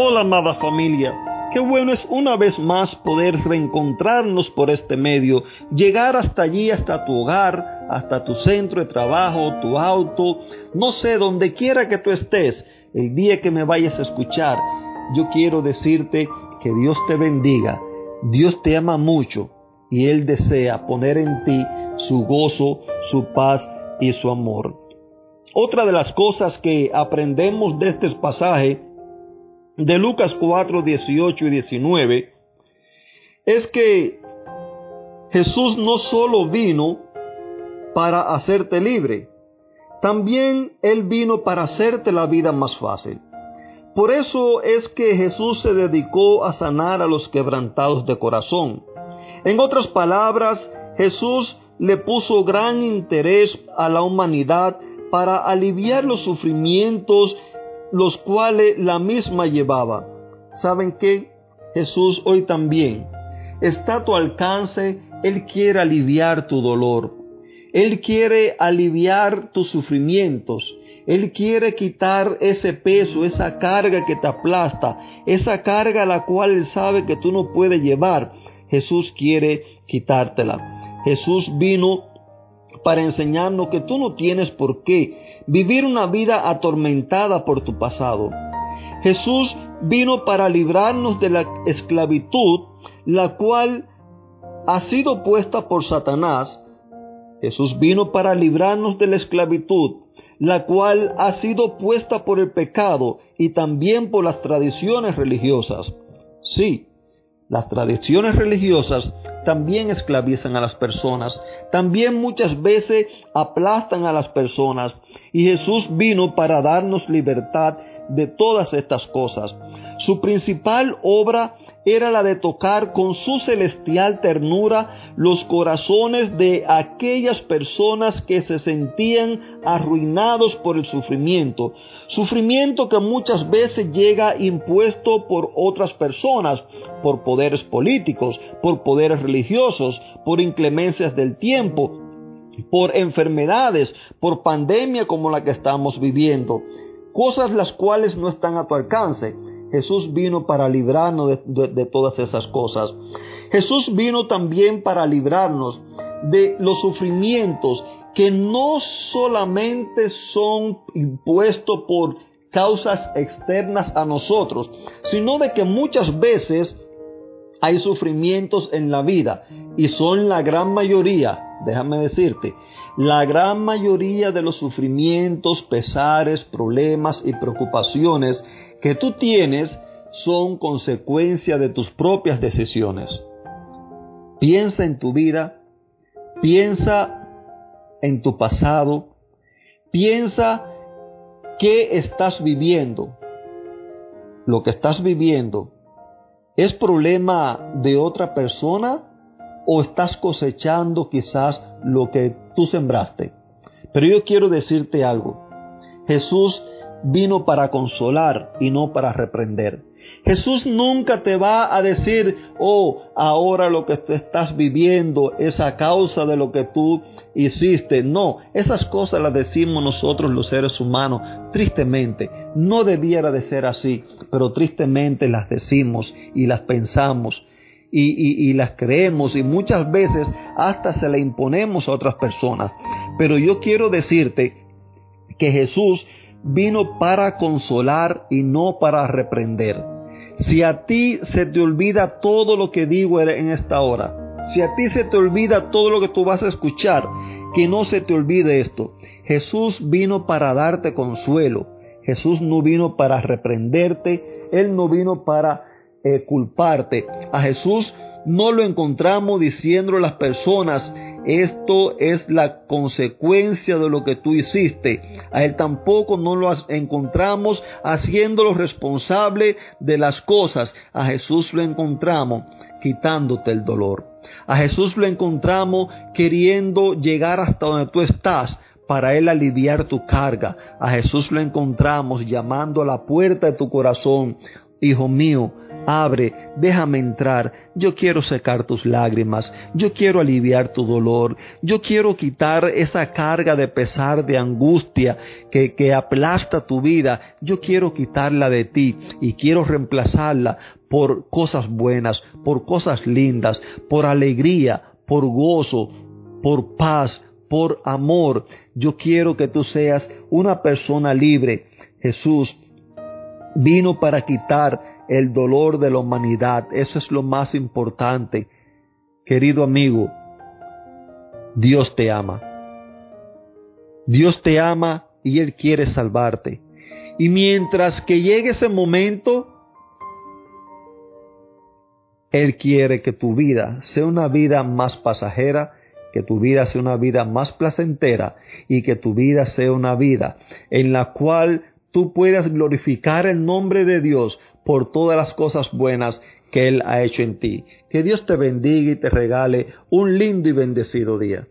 Hola amada familia, qué bueno es una vez más poder reencontrarnos por este medio, llegar hasta allí, hasta tu hogar, hasta tu centro de trabajo, tu auto, no sé, donde quiera que tú estés, el día que me vayas a escuchar, yo quiero decirte que Dios te bendiga, Dios te ama mucho y Él desea poner en ti su gozo, su paz y su amor. Otra de las cosas que aprendemos de este pasaje de Lucas 4, 18 y 19 es que Jesús no solo vino para hacerte libre, también Él vino para hacerte la vida más fácil. Por eso es que Jesús se dedicó a sanar a los quebrantados de corazón. En otras palabras, Jesús le puso gran interés a la humanidad para aliviar los sufrimientos los cuales la misma llevaba. ¿Saben qué? Jesús hoy también está a tu alcance. Él quiere aliviar tu dolor. Él quiere aliviar tus sufrimientos. Él quiere quitar ese peso, esa carga que te aplasta, esa carga la cual Él sabe que tú no puedes llevar. Jesús quiere quitártela. Jesús vino para enseñarnos que tú no tienes por qué vivir una vida atormentada por tu pasado. Jesús vino para librarnos de la esclavitud, la cual ha sido puesta por Satanás. Jesús vino para librarnos de la esclavitud, la cual ha sido puesta por el pecado y también por las tradiciones religiosas. Sí, las tradiciones religiosas también esclavizan a las personas, también muchas veces aplastan a las personas y Jesús vino para darnos libertad de todas estas cosas. Su principal obra era la de tocar con su celestial ternura los corazones de aquellas personas que se sentían arruinados por el sufrimiento. Sufrimiento que muchas veces llega impuesto por otras personas, por poderes políticos, por poderes religiosos, por inclemencias del tiempo, por enfermedades, por pandemia como la que estamos viviendo. Cosas las cuales no están a tu alcance. Jesús vino para librarnos de, todas esas cosas. Jesús vino también para librarnos de los sufrimientos que no solamente son impuestos por causas externas a nosotros, sino de que muchas veces hay sufrimientos en la vida y son la gran mayoría, déjame decirte, la gran mayoría de los sufrimientos, pesares, problemas y preocupaciones que tú tienes son consecuencia de tus propias decisiones. Piensa en tu vida, piensa en tu pasado, piensa qué estás viviendo. Lo que estás viviendo es problema de otra persona o estás cosechando quizás lo que tú sembraste. Pero yo quiero decirte algo. Jesús vino para consolar y no para reprender. Jesús nunca te va a decir, oh, ahora lo que tú estás viviendo es a causa de lo que tú hiciste. No, esas cosas las decimos nosotros los seres humanos, tristemente. No debiera de ser así, pero tristemente las decimos y las pensamos. Y, y, las creemos y muchas veces hasta se la imponemos a otras personas. Pero yo quiero decirte que Jesús vino para consolar y no para reprender. Si a ti se te olvida todo lo que digo en esta hora, si a ti se te olvida todo lo que tú vas a escuchar, que no se te olvide esto. Jesús vino para darte consuelo. Jesús no vino para reprenderte. Él no vino para eh, culparte. A Jesús no lo encontramos diciendo a las personas, esto es la consecuencia de lo que tú hiciste. A Él tampoco no lo encontramos haciéndolo responsable de las cosas. A Jesús lo encontramos quitándote el dolor. A Jesús lo encontramos queriendo llegar hasta donde tú estás para Él aliviar tu carga. A Jesús lo encontramos llamando a la puerta de tu corazón Hijo mío, abre, déjame entrar, yo quiero secar tus lágrimas, yo quiero aliviar tu dolor, yo quiero quitar esa carga de pesar, de angustia que, que aplasta tu vida, yo quiero quitarla de ti y quiero reemplazarla por cosas buenas, por cosas lindas, por alegría, por gozo, por paz, por amor. Yo quiero que tú seas una persona libre. Jesús vino para quitar el dolor de la humanidad. Eso es lo más importante. Querido amigo, Dios te ama. Dios te ama y Él quiere salvarte. Y mientras que llegue ese momento, Él quiere que tu vida sea una vida más pasajera, que tu vida sea una vida más placentera y que tu vida sea una vida en la cual tú puedas glorificar el nombre de Dios por todas las cosas buenas que Él ha hecho en ti. Que Dios te bendiga y te regale un lindo y bendecido día.